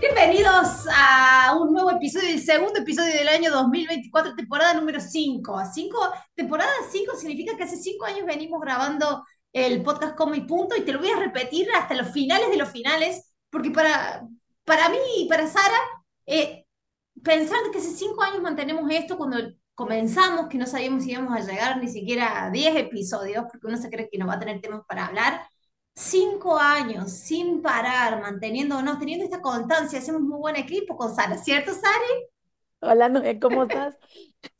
Bienvenidos a un nuevo episodio, el segundo episodio del año 2024, temporada número 5. Cinco, temporada 5 significa que hace 5 años venimos grabando el podcast Como y Punto y te lo voy a repetir hasta los finales de los finales, porque para, para mí y para Sara, eh, pensar que hace 5 años mantenemos esto cuando comenzamos, que no sabíamos si íbamos a llegar ni siquiera a 10 episodios, porque uno se cree que no va a tener temas para hablar, cinco años sin parar, manteniéndonos, teniendo esta constancia, hacemos muy buen equipo con Sara, ¿cierto, Sari? Hola, Noé, ¿cómo estás?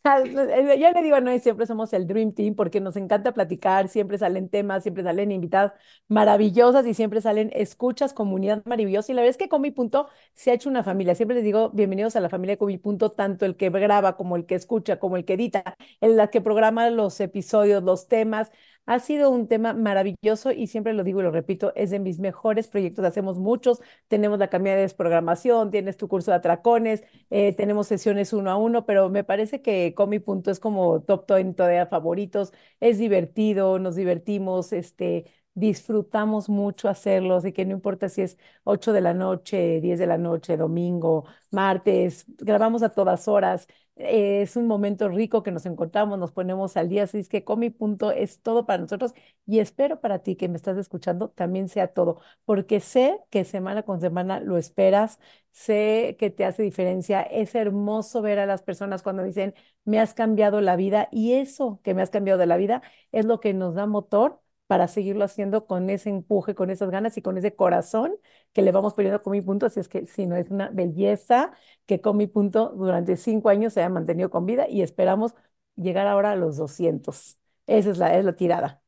Ya le digo a Noé, siempre somos el Dream Team porque nos encanta platicar, siempre salen temas, siempre salen invitadas maravillosas y siempre salen escuchas, comunidad maravillosa. Y la verdad es que con mi punto se ha hecho una familia. Siempre les digo, bienvenidos a la familia con mi punto, tanto el que graba como el que escucha, como el que edita, en la que programa los episodios, los temas. Ha sido un tema maravilloso y siempre lo digo y lo repito, es de mis mejores proyectos. Hacemos muchos, tenemos la camilla de desprogramación, tienes tu curso de atracones, eh, tenemos sesiones uno a uno, pero me parece que Comi Punto es como top 20 de favoritos. Es divertido, nos divertimos, este, disfrutamos mucho hacerlo, así que no importa si es 8 de la noche, 10 de la noche, domingo, martes, grabamos a todas horas. Es un momento rico que nos encontramos, nos ponemos al día, así es que con mi punto es todo para nosotros y espero para ti que me estás escuchando también sea todo, porque sé que semana con semana lo esperas, sé que te hace diferencia, es hermoso ver a las personas cuando dicen, me has cambiado la vida y eso que me has cambiado de la vida es lo que nos da motor para seguirlo haciendo con ese empuje, con esas ganas y con ese corazón que le vamos poniendo con mi punto. Así es que si no es una belleza que con mi punto durante cinco años se haya mantenido con vida y esperamos llegar ahora a los 200. Esa es la, es la tirada.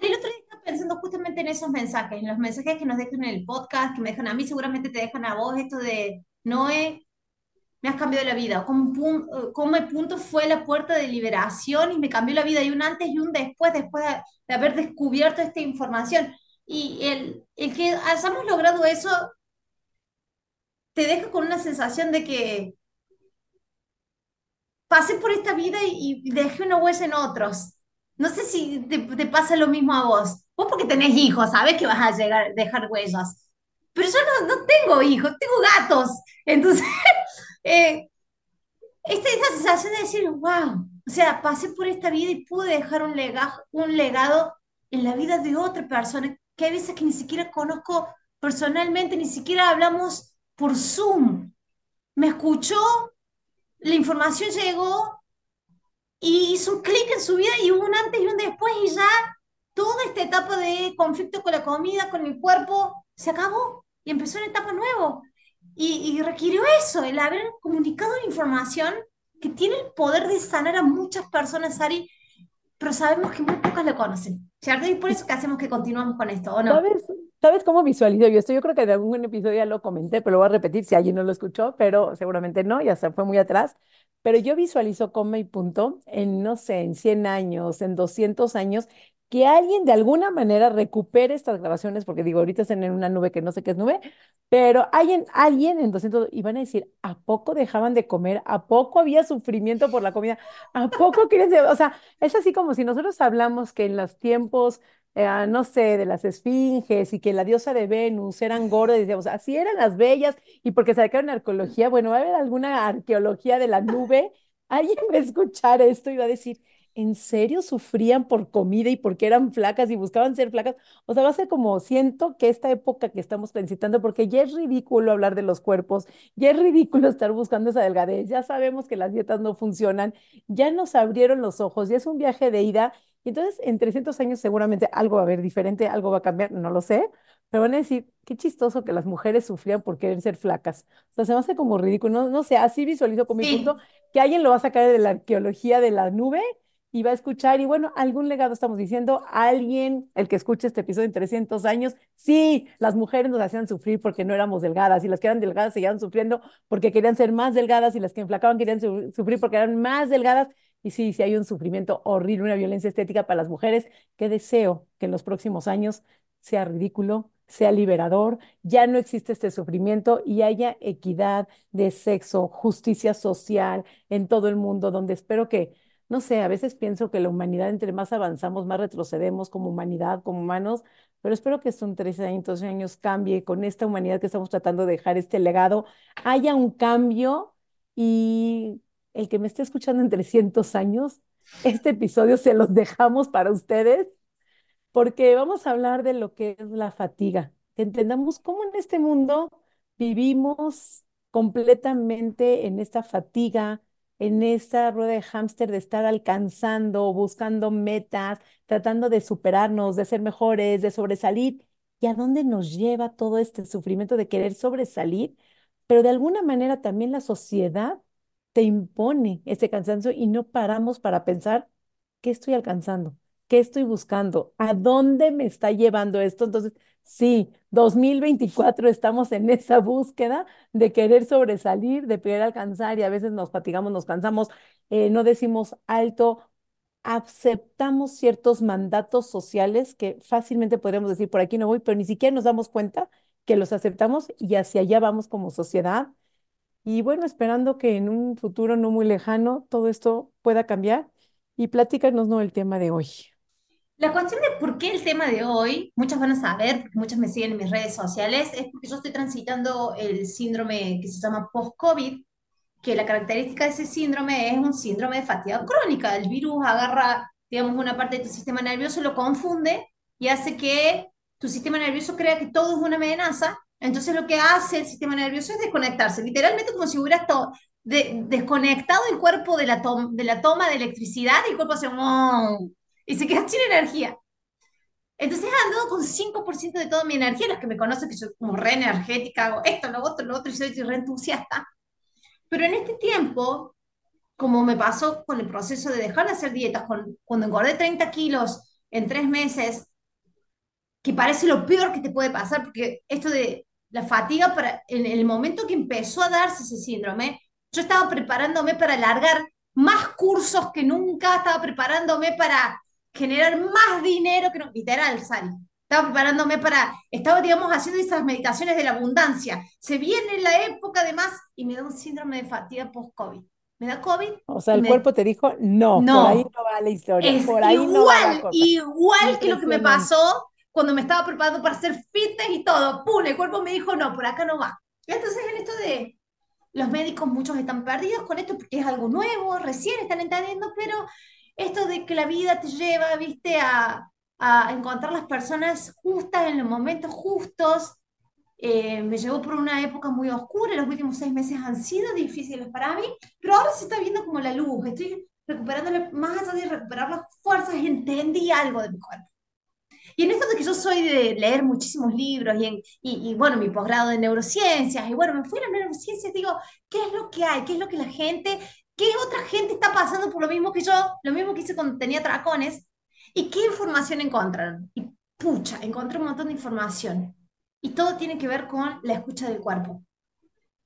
El otro día estaba pensando justamente en esos mensajes, en los mensajes que nos dejan en el podcast, que me dejan a mí, seguramente te dejan a vos esto de Noé, me has cambiado la vida, como, como el punto fue la puerta de liberación y me cambió la vida, y un antes y un después, después de, haber descubierto esta información. Y el, el que hayamos logrado eso te deja con una sensación de que pasé por esta vida y, dejé una huella en otros. No sé si te, te, pasa lo mismo a vos. Vos porque tenés hijos, sabés que vas a llegar, dejar huellas. Pero yo no, no tengo hijos, tengo gatos. Entonces, eh, esta, esta sensación de decir, wow, o sea, pasé por esta vida y pude dejar un legado, un legado en la vida de otra persona, que hay veces que ni siquiera conozco personalmente, ni siquiera hablamos por Zoom. Me escuchó, la información llegó y hizo un clic en su vida y hubo un antes y un después y ya toda esta etapa de conflicto con la comida, con el cuerpo, se acabó y empezó una etapa nueva. Y, requirió eso, el haber comunicado información que tiene el poder de sanar a muchas personas, Ari, pero sabemos que muy pocas lo conocen, ¿cierto? Y por eso que hacemos que continuamos con esto, ¿o no? ¿Sabes, ¿Sabes cómo visualizo yo esto? Yo creo que de algún episodio ya lo comenté, pero lo voy a repetir si alguien no lo escuchó, pero seguramente no, ya se fue muy atrás. Pero yo visualizo como y punto en, no sé, en 100 años, en 200 años, que alguien de alguna manera recupere estas grabaciones, porque digo, ahorita están en una nube que no sé qué es nube, pero alguien, alguien en 200, y van a decir, ¿a poco dejaban de comer? ¿A poco había sufrimiento por la comida? ¿A poco quieres O sea, es así como si nosotros hablamos que en los tiempos, eh, no sé, de las esfinges y que la diosa de Venus eran gordas, decíamos, así eran las bellas, y porque se sacaron arqueología, bueno, va a haber alguna arqueología de la nube, alguien va a escuchar esto y va a decir, ¿en serio sufrían por comida y porque eran flacas y buscaban ser flacas? O sea, va a ser como siento que esta época que estamos transitando, porque ya es ridículo hablar de los cuerpos, ya es ridículo estar buscando esa delgadez, ya sabemos que las dietas no funcionan, ya nos abrieron los ojos, ya es un viaje de ida. Y entonces, en 300 años seguramente algo va a haber diferente, algo va a cambiar, no lo sé, pero van a decir, qué chistoso que las mujeres sufrían por querer ser flacas. O sea, se me hace como ridículo, no, no sé, así visualizo con mi punto que alguien lo va a sacar de la arqueología de la nube y va a escuchar, y bueno, algún legado estamos diciendo, alguien, el que escuche este episodio en 300 años, sí, las mujeres nos hacían sufrir porque no éramos delgadas, y las que eran delgadas seguían sufriendo porque querían ser más delgadas, y las que enflacaban querían sufrir porque eran más delgadas, Y sí, sí hay un sufrimiento horrible, una violencia estética para las mujeres, que deseo que en los próximos años sea ridículo, sea liberador, ya no existe este sufrimiento y haya equidad de sexo, justicia social en todo el mundo, donde espero que, no sé, a veces pienso que la humanidad, entre más avanzamos, más retrocedemos como humanidad, como humanos, pero espero que estos 13 años, años cambie con esta humanidad que estamos tratando de dejar este legado, haya un cambio y el que me esté escuchando en 300 años, este episodio se los dejamos para ustedes porque vamos a hablar de lo que es la fatiga, entendamos cómo en este mundo vivimos completamente en esta fatiga, en esta rueda de hámster de estar alcanzando, buscando metas, tratando de superarnos, de ser mejores, de sobresalir. ¿Y a dónde nos lleva todo este sufrimiento de querer sobresalir? Pero de alguna manera también la sociedad te impone ese cansancio y no paramos para pensar qué estoy alcanzando, qué estoy buscando, a dónde me está llevando esto. Entonces, sí, 2024 estamos en esa búsqueda de querer sobresalir, de querer alcanzar y a veces nos fatigamos, nos cansamos, eh, no decimos alto, aceptamos ciertos mandatos sociales que fácilmente podríamos decir por aquí no voy, pero ni siquiera nos damos cuenta que los aceptamos y hacia allá vamos como sociedad y bueno, esperando que en un futuro no muy lejano todo esto pueda cambiar y platícanos, ¿no? El tema de hoy. La cuestión de por qué el tema de hoy, muchas van a saber, porque muchas me siguen en mis redes sociales, es porque yo estoy transitando el síndrome que se llama post-COVID, que la característica de ese síndrome es un síndrome de fatiga crónica. El virus agarra, digamos, una parte de tu sistema nervioso, lo confunde y hace que tu sistema nervioso crea que todo es una amenaza entonces lo que hace el sistema nervioso es desconectarse, literalmente como si hubiera estado desconectado el cuerpo de la, de la toma de electricidad y el cuerpo hace y se queda sin energía. Entonces he andado con 5% de toda mi energía, los que me conocen que soy como re energética, hago esto, lo otro, lo otro, y soy re entusiasta. Pero en este tiempo, como me pasó con el proceso de dejar de hacer dietas, cuando engordé 30 kilos en tres meses, que parece lo peor que te puede pasar, porque esto de la fatiga, para, en el momento que empezó a darse ese síndrome, yo estaba preparándome para alargar más cursos que nunca, estaba preparándome para generar más dinero que no, literal, Sari. Estaba preparándome para, estaba, digamos, haciendo esas meditaciones de la abundancia. Se viene la época de más y me da un síndrome de fatiga post-COVID. Me da COVID. O sea, el cuerpo te dijo, no, no, por ahí no va la historia. Es por ahí igual, no va la igual que lo que me pasó cuando me estaba preparando para hacer fitness y todo, ¡pum! El cuerpo me dijo, no, por acá no va. Entonces en esto de los médicos, muchos están perdidos con esto porque es algo nuevo, recién están entendiendo, pero esto de que la vida te lleva, viste, a, a encontrar las personas justas en los momentos justos, eh, me llevó por una época muy oscura, los últimos seis meses han sido difíciles para mí, pero ahora se está viendo como la luz, estoy recuperando, más allá de recuperar las fuerzas, entendí algo de mi cuerpo. Y en esto de que yo soy de leer muchísimos libros y, y, bueno, mi posgrado de neurociencias, y bueno, me fui a las neurociencias, digo, ¿qué es lo que hay? ¿Qué es lo que la gente, qué otra gente está pasando por lo mismo que yo, lo mismo que hice cuando tenía tracones? ¿Y qué información encontraron? Y pucha, encontré un montón de información. Y todo tiene que ver con la escucha del cuerpo.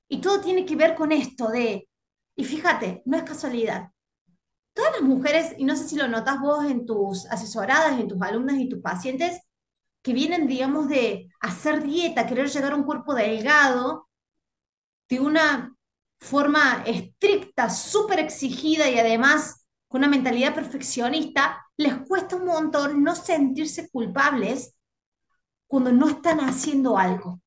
Y todo tiene que ver con esto de, y fíjate, no es casualidad, todas las mujeres, y no sé si lo notas vos en tus asesoradas, en tus alumnas y tus pacientes, que vienen, digamos, de hacer dieta, querer llegar a un cuerpo delgado, de una forma estricta, súper exigida y además con una mentalidad perfeccionista, les cuesta un montón no sentirse culpables cuando no están haciendo algo.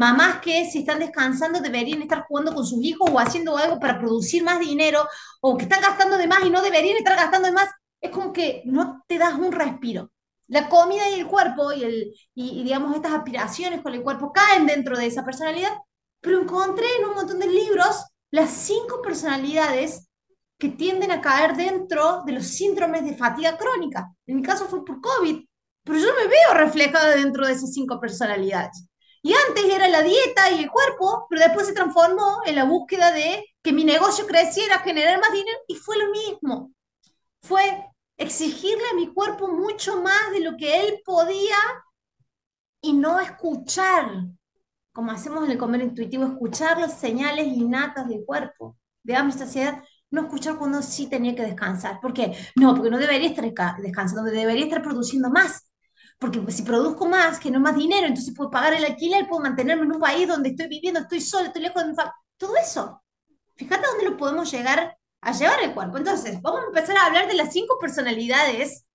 Mamás que si están descansando deberían estar jugando con sus hijos o haciendo algo para producir más dinero, o que están gastando de más y no deberían estar gastando de más, es como que no te das un respiro. La comida y el cuerpo y, el, y, digamos estas aspiraciones con el cuerpo caen dentro de esa personalidad, pero encontré en un montón de libros las cinco personalidades que tienden a caer dentro de los síndromes de fatiga crónica. En mi caso fue por COVID, pero yo me veo reflejada dentro de esas cinco personalidades. Y antes era la dieta y el cuerpo, pero después se transformó en la búsqueda de que mi negocio creciera, generar más dinero, y fue lo mismo. Fue exigirle a mi cuerpo mucho más de lo que él podía y no escuchar, como hacemos en el comer intuitivo, escuchar las señales innatas del cuerpo, de hambre, saciedad, no escuchar cuando sí tenía que descansar. ¿Por qué? No, porque no debería estar ca- descansando, debería estar produciendo más. Porque pues, si produzco más, genero más dinero, entonces puedo pagar el alquiler, puedo mantenerme en un país donde estoy viviendo, estoy sola, estoy lejos de mi familia. Todo eso. Fíjate dónde lo podemos llegar a llevar el cuerpo. Entonces, vamos a empezar a hablar de las cinco personalidades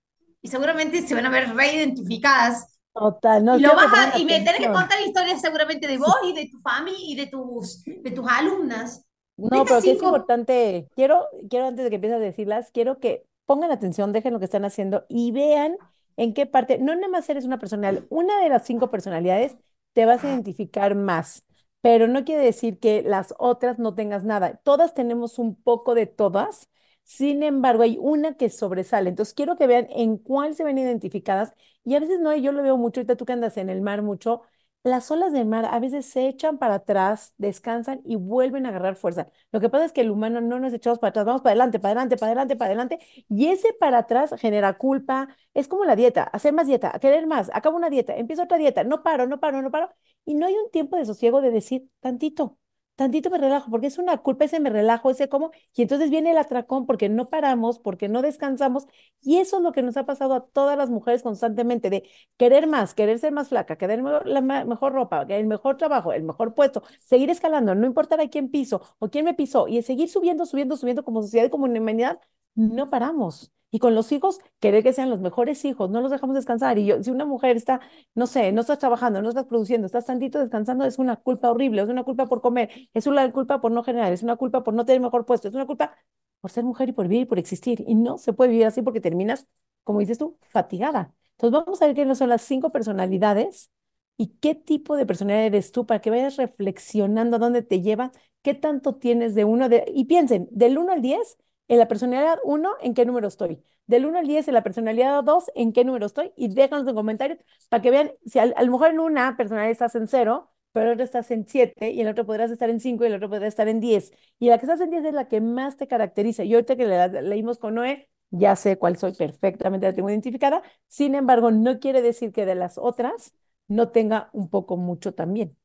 y seguramente se van a ver reidentificadas. Total, Y no, lo quiero que vas a, y me tenés que contar historias seguramente de vos y de tu familia y de tus, de tus alumnas. No, estas pero que es cinco. importante, quiero, quiero antes de que empieces a decirlas, quiero que pongan atención, dejen lo que están haciendo y vean en qué parte, no nada más eres una personalidad, una de las cinco personalidades te vas a identificar más, pero no quiere decir que las otras no tengas nada. Todas tenemos un poco de todas, sin embargo, hay una que sobresale. Entonces, quiero que vean en cuál se ven identificadas y a veces no, yo lo veo mucho, ahorita tú que andas en el mar mucho. Las olas del mar a veces se echan para atrás, descansan y vuelven a agarrar fuerza. Lo que pasa es que el humano no nos echamos para atrás, vamos para adelante, para adelante, para adelante, para adelante, y ese para atrás genera culpa. Es como la dieta, hacer más dieta, querer más, acabo una dieta, empiezo otra dieta, no paro, no paro, no paro, y no hay un tiempo de sosiego de decir tantito, tantito me relajo, porque es una culpa ese me relajo, ese como, y entonces viene el atracón porque no paramos, porque no descansamos, y eso es lo que nos ha pasado a todas las mujeres constantemente, de querer más, querer ser más flaca, querer la mejor ropa, el mejor trabajo, el mejor puesto, seguir escalando, no importar a quién piso o quién me pisó, y seguir subiendo, subiendo, subiendo como sociedad y como humanidad, no paramos. Y con los hijos, querer que sean los mejores hijos, no los dejamos descansar. Y yo, si una mujer está, no sé, no estás trabajando, no estás produciendo, estás tantito descansando, es una culpa horrible, es una culpa por comer, es una culpa por no generar, es una culpa por no tener mejor puesto, es una culpa por ser mujer y por vivir y por existir. Y no se puede vivir así porque terminas, como dices tú, fatigada. Entonces vamos a ver qué son las cinco personalidades y qué tipo de personalidad eres tú para que vayas reflexionando a dónde te lleva, qué tanto tienes de uno de... Y piensen, del uno al 10 en la personalidad uno ¿en qué número estoy? Del uno al 10 en la personalidad 2 ¿en qué número estoy? Y déjanos en comentarios para que vean, si a, a lo mejor en una personalidad estás en cero, pero en otra estás en 7 y en la otra podrás estar en 5 y en la otra podrás estar en 10. Y la que estás en 10 es la que más te caracteriza. Y ahorita que le, leímos con Noé, ya sé cuál soy perfectamente, la tengo identificada. Sin embargo, no quiere decir que de las otras no tenga un poco mucho también.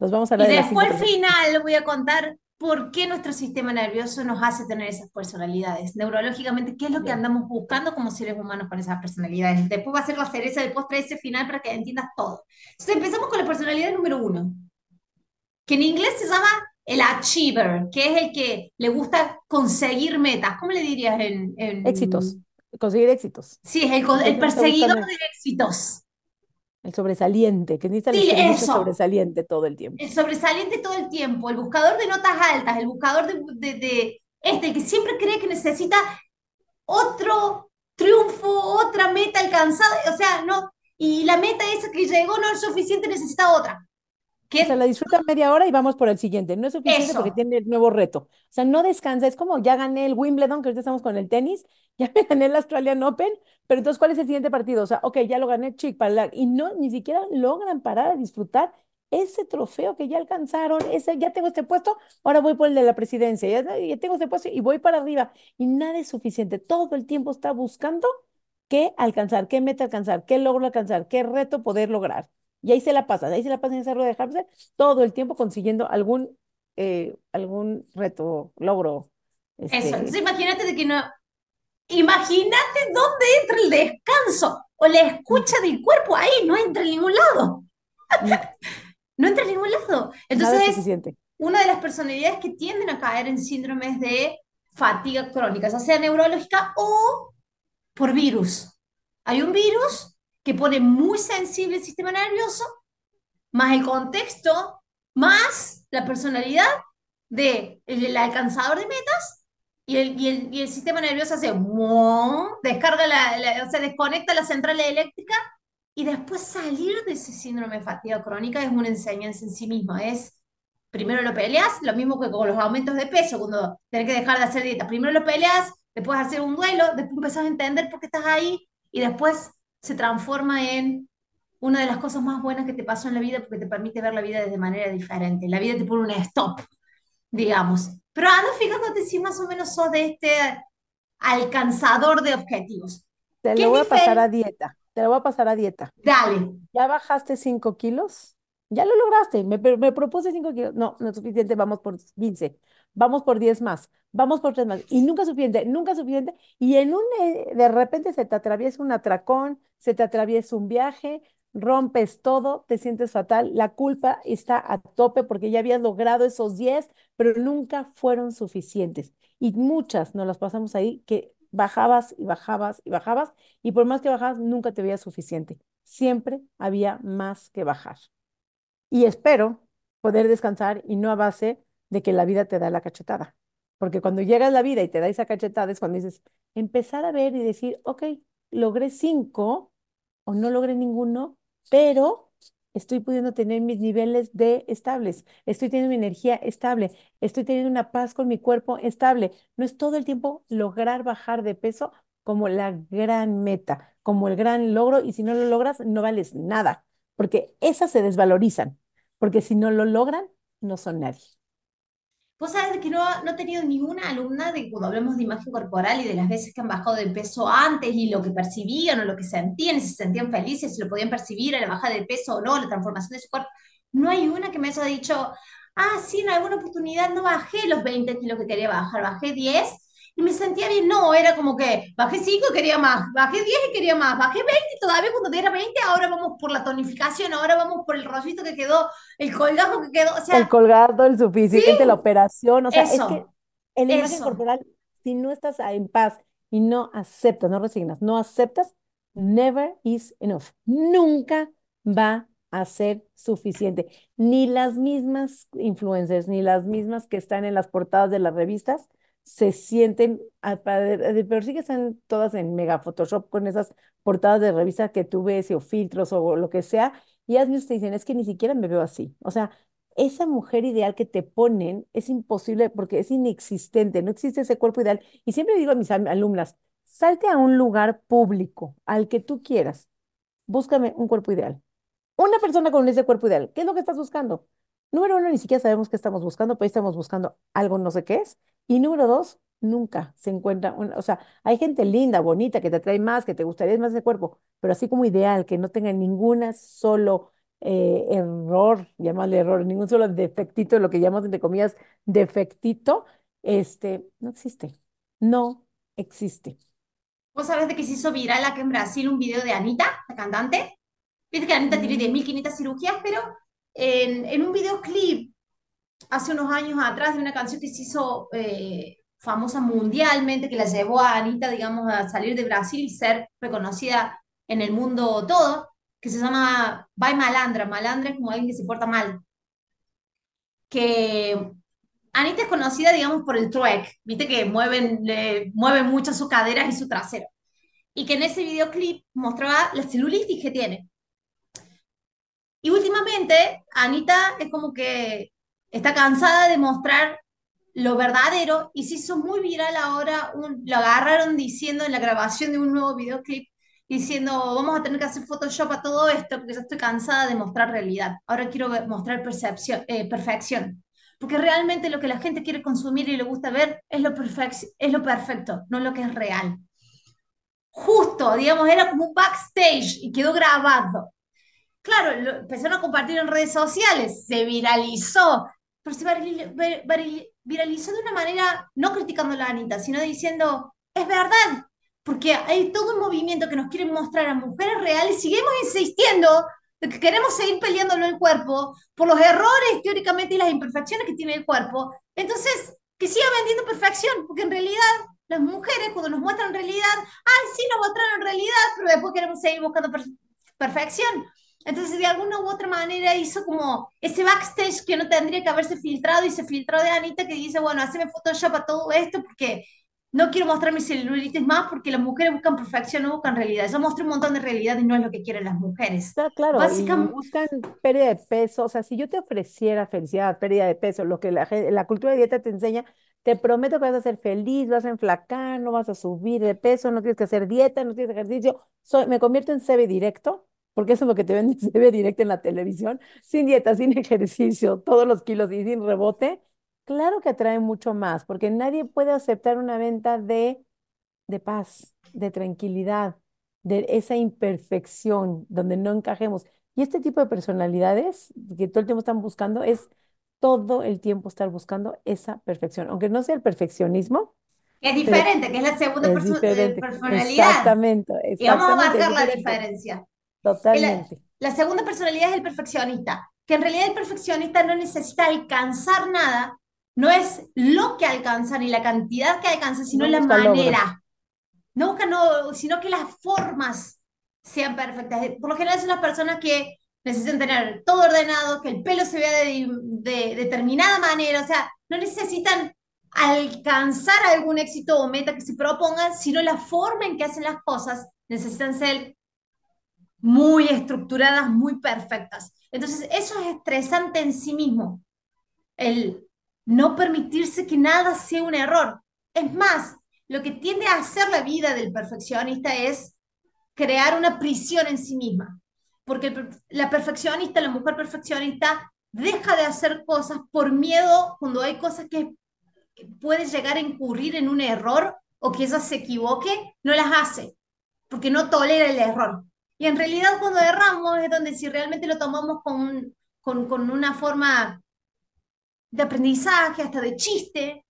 Nos vamos a Y hablar de las cinco después final voy a contar por qué nuestro sistema nervioso nos hace tener esas personalidades. Neurológicamente, qué es lo que andamos buscando como seres humanos con esas personalidades. Después va a ser la cereza del postre ese final para que entiendas todo. Entonces empezamos con la personalidad número uno, que en inglés se llama el achiever, que es el que le gusta conseguir metas. ¿Cómo le dirías en, éxitos, en... conseguir éxitos. Sí, es el, El perseguidor de éxitos. El sobresaliente, que necesita Sí, eso. sobresaliente todo el tiempo. el sobresaliente todo el tiempo, el buscador de notas altas, el buscador de, de, de este, el que siempre cree que necesita otro triunfo, otra meta alcanzada, o sea, no, y la meta esa que llegó no es suficiente, necesita otra. O sea, la Que disfruta media hora y vamos por el siguiente. No es suficiente porque tiene el nuevo reto. O sea, no descansa. Es como ya gané el Wimbledon, que ahorita estamos con el tenis, ya me gané el Australian Open, pero entonces, ¿cuál es el siguiente partido? O sea, ok, ya lo gané, chic, para y no, ni siquiera logran parar a disfrutar ese trofeo que ya alcanzaron, ese, ya tengo este puesto, ahora voy por el de la presidencia, ya, ya tengo este puesto y voy para arriba. Y nada es suficiente. Todo el tiempo está buscando qué alcanzar, qué meta alcanzar, qué logro alcanzar, qué reto poder lograr. Y ahí se la pasa, ahí se la pasa en esa rueda de hámster todo el tiempo consiguiendo algún, eh, algún reto, logro, eso. Entonces este, imagínate de que no, imagínate dónde entra el descanso o la escucha del cuerpo ahí, no entra en ningún lado, no, no entra en ningún lado. es Entonces, suficiente. una de las personalidades que tienden a caer en síndromes de fatiga crónica, ya sea neurológica o por virus. Hay un virus que pone muy sensible el sistema nervioso, más el contexto, más la personalidad del de alcanzador de metas, y el, y el, y el sistema nervioso hace, descarga la, o sea, desconecta la central eléctrica, y después salir de ese síndrome de fatiga crónica es una enseñanza en sí misma, es primero lo peleas, lo mismo que con los aumentos de peso, cuando tenés que dejar de hacer dieta. Primero lo peleas, después hacer un duelo, después empezás a entender por qué estás ahí y después se transforma en una de las cosas más buenas que te pasó en la vida porque te permite ver la vida de manera diferente. La vida te pone un stop, digamos. Pero anda fíjate si más o menos sos de este alcanzador de objetivos. Te ¿Qué lo voy a pasar a dieta, te lo voy a pasar a dieta. Dale, ¿Ya bajaste cinco kilos? Ya lo lograste, me, me propuse 5 kilos. No, no es suficiente, vamos por 15, vamos por 10 más, vamos por 3 más. Y nunca suficiente, nunca suficiente. Y en un, eh, de repente se te atraviesa un atracón, se te atraviesa un viaje, rompes todo, te sientes fatal. La culpa está a tope porque ya habías logrado esos 10, pero nunca fueron suficientes. Y muchas nos las pasamos ahí que bajabas y bajabas y bajabas, y por más que bajabas, nunca te veías suficiente. Siempre había más que bajar. Y espero poder descansar y no a base de que la vida te da la cachetada. Porque cuando llegas la vida y te da esa cachetada es cuando dices, empezar a ver y decir, ok, logré cinco o no logré ninguno, pero estoy pudiendo tener mis niveles de estables, estoy teniendo mi energía estable, estoy teniendo una paz con mi cuerpo estable. No es todo el tiempo lograr bajar de peso como la gran meta, como el gran logro, y si no lo logras, no vales nada porque esas se desvalorizan, porque si no lo logran, no son nadie. Vos sabés que no, no he tenido ninguna alumna de cuando hablamos de imagen corporal y de las veces que han bajado de peso antes y lo que percibían o lo que sentían, si se sentían felices, si lo podían percibir la baja de peso o no, la transformación de su cuerpo. No hay una que me haya dicho, ah, sí, en alguna oportunidad no bajé los 20 kilos que quería bajar, bajé 10 y me sentía bien. No, era como que bajé 5 y quería más, bajé 10 y quería más, bajé 20 y todavía cuando era 20, ahora vamos por la tonificación, ahora vamos por el rollito que quedó, el colgajo que quedó. O El sea, colgado, el suficiente, la sí, operación, o sea, es que eso, en la imagen eso. corporal, si no estás en paz y no aceptas, no resignas, no aceptas, never is enough. Nunca va a ser suficiente. Ni las mismas influencers, ni las mismas que están en las portadas de las revistas se sienten, por sí que están todas en mega Photoshop con esas portadas de revistas que tú ves o filtros o lo que sea, y mismas te dicen, es que ni siquiera me veo así. O sea, esa mujer ideal que te ponen es imposible porque es inexistente, no existe ese cuerpo ideal. Y siempre digo a mis alumnas, salte a un lugar público, al que tú quieras, búscame un cuerpo ideal. Una persona con ese cuerpo ideal, ¿qué es lo que estás buscando? Número uno, ni siquiera sabemos qué estamos buscando, pues estamos buscando algo no sé qué es. Y número dos, nunca se encuentra, una- o sea, hay gente linda, bonita, que te atrae más, que te gustaría más ese cuerpo, pero así como ideal, que no tenga ninguna solo eh, error, llamarle error, ningún solo defectito, lo que llamamos entre comillas defectito, este, no existe. No existe. ¿Vos sabés de que se hizo viral acá en Brasil un video de Anita, la cantante? Viste que Anita tiene Mm, 10.500 cirugías, pero en, en un videoclip hace unos años atrás de una canción que se hizo eh, famosa mundialmente, que la llevó a Anita, digamos, a salir de Brasil y ser reconocida en el mundo todo, que se llama Vai Malandra. Malandra es como alguien que se porta mal. Que Anita es conocida, digamos, por el twerk, viste que mueven, le, mueven mucho sus caderas y su trasero. Y que en ese videoclip mostraba la celulitis que tiene. Y últimamente, Anita es como que está cansada de mostrar lo verdadero y se hizo muy viral ahora, un- lo agarraron diciendo en la grabación de un nuevo videoclip, diciendo, vamos a tener que hacer Photoshop a todo esto porque ya estoy cansada de mostrar realidad. Ahora quiero mostrar percepción, eh, perfección. Porque realmente lo que la gente quiere consumir y le gusta ver es lo, es lo perfecto, no lo que es real. Justo, digamos, era como un backstage y quedó grabado. Claro, lo empezaron a compartir en redes sociales, se viralizó, pero se virali- vir- vir- viralizó de una manera no criticando a Anita, sino diciendo, es verdad, porque hay todo un movimiento que nos quiere mostrar a mujeres reales, seguimos insistiendo de que queremos seguir peleándolo el cuerpo por los errores teóricamente y las imperfecciones que tiene el cuerpo. Entonces, que siga vendiendo perfección, porque en realidad las mujeres cuando nos muestran realidad, ay, sí, nos mostraron realidad, pero después queremos seguir buscando per- perfección. Entonces, de alguna u otra manera hizo como ese backstage que no tendría que haberse filtrado y se filtró de Anita que dice, bueno, haceme Photoshop a todo esto porque no quiero mostrar mis celulitis más porque las mujeres buscan perfección, no buscan realidad. Yo mostré un montón de realidad y no es lo que quieren las mujeres. Está claro, Básicamente, buscan pérdida de peso. O sea, si yo te ofreciera felicidad, pérdida de peso, lo que la, la cultura de dieta te enseña, te prometo que vas a ser feliz, vas a enflacar, no vas a subir de peso, no tienes que hacer dieta, no tienes ejercicio. Soy, me convierto en CB directo, porque eso es lo que te venden CB directo en la televisión, sin dieta, sin ejercicio, todos los kilos y sin rebote. Claro que atrae mucho más, porque nadie puede aceptar una venta de de paz, de tranquilidad, de esa imperfección donde no encajemos. Y este tipo de personalidades que todo el tiempo están buscando es todo el tiempo estar buscando esa perfección, aunque no sea el perfeccionismo, Es diferente, que es la segunda es eh, personalidad. Exactamente, Y vamos a exactamente, marcar la diferencia. Y la, Totalmente. la segunda personalidad es el perfeccionista, que en realidad el perfeccionista no necesita alcanzar nada, no es lo que alcanza ni la cantidad que alcanza, sino No la logros. manera. No busca, no, sino que las formas sean perfectas. Por lo general son las personas que necesitan tener todo ordenado, que el pelo se vea de, de determinada manera, o sea, no necesitan alcanzar algún éxito o meta que se propongan, sino la forma en que hacen las cosas necesitan ser muy estructuradas, muy perfectas. Entonces, eso es estresante en sí mismo, el no permitirse que nada sea un error. Es más, lo que tiende a hacer la vida del perfeccionista es crear una prisión en sí misma, porque la perfeccionista, la mujer perfeccionista, deja de hacer cosas por miedo cuando hay cosas que puede llegar a incurrir en un error o que ella se equivoque, no las hace porque no tolera el error. Y en realidad cuando erramos es donde si realmente lo tomamos con, con, con una forma de aprendizaje, hasta de chiste,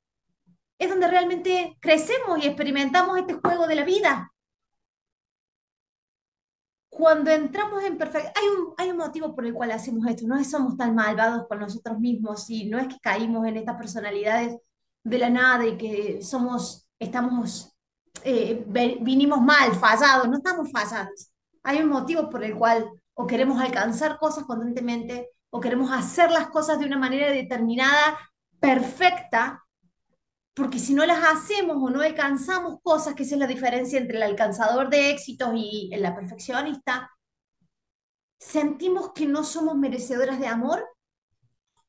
es donde realmente crecemos y experimentamos este juego de la vida. Cuando entramos en perfecto, hay un, hay un motivo por el cual hacemos esto, no es somos tan malvados con nosotros mismos y no es que caímos en estas personalidades de la nada y que somos, estamos, eh, vinimos mal, fallados, no estamos fallados. Hay un motivo por el cual o queremos alcanzar cosas constantemente o queremos hacer las cosas de una manera determinada, perfecta, porque si no las hacemos o no alcanzamos cosas, que esa es la diferencia entre el alcanzador de éxitos y la perfeccionista, sentimos que no somos merecedoras de amor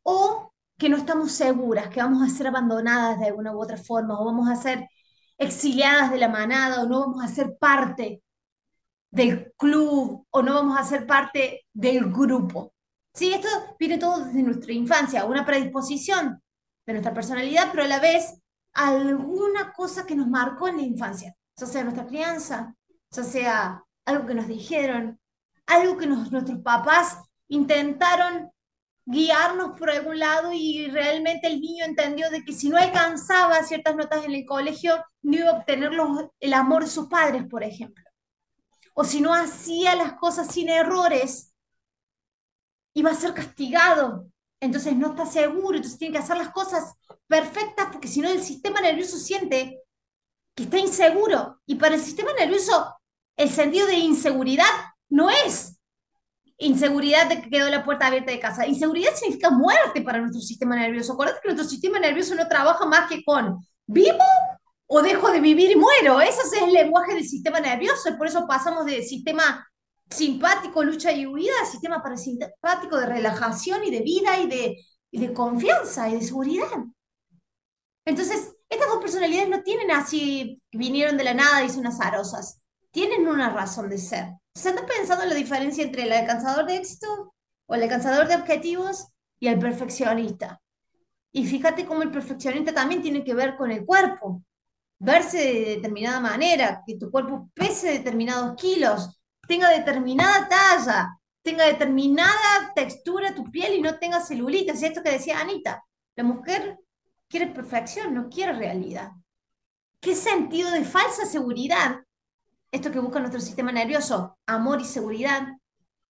o que no estamos seguras, que vamos a ser abandonadas de alguna u otra forma o vamos a ser exiliadas de la manada o no vamos a ser parte del club o no vamos a ser parte del grupo. Sí, esto viene todo desde nuestra infancia, una predisposición de nuestra personalidad, pero a la vez alguna cosa que nos marcó en la infancia, ya sea nuestra crianza, ya sea algo que nos dijeron, algo que nuestros papás intentaron guiarnos por algún lado y realmente el niño entendió de que si no alcanzaba ciertas notas en el colegio, no iba a obtener el amor de sus padres, por ejemplo. O si no hacía las cosas sin errores, iba a ser castigado. Entonces no está seguro, entonces tiene que hacer las cosas perfectas porque si no el sistema nervioso siente que está inseguro. Y para el sistema nervioso el sentido de inseguridad no es inseguridad de que quedó la puerta abierta de casa. Inseguridad significa muerte para nuestro sistema nervioso. Acuérdate que nuestro sistema nervioso no trabaja más que con vivo o dejo de vivir y muero. Ese es el lenguaje del sistema nervioso por eso pasamos de sistema simpático, lucha y huida, a sistema parasimpático de relajación y de vida y de, y de confianza y de seguridad. Entonces, estas dos personalidades no tienen así, vinieron de la nada y son azarosas. Tienen una razón de ser. ¿Se anda pensando en la diferencia entre el alcanzador de éxito o el alcanzador de objetivos y el perfeccionista? Y fíjate cómo el perfeccionista también tiene que ver con el cuerpo. Verse de determinada manera, que tu cuerpo pese determinados kilos, tenga determinada talla, tenga determinada textura tu piel y no tenga celulitis. Esto que decía Anita, la mujer quiere perfección, no quiere realidad. ¿Qué sentido de falsa seguridad? Esto que busca nuestro sistema nervioso, amor y seguridad,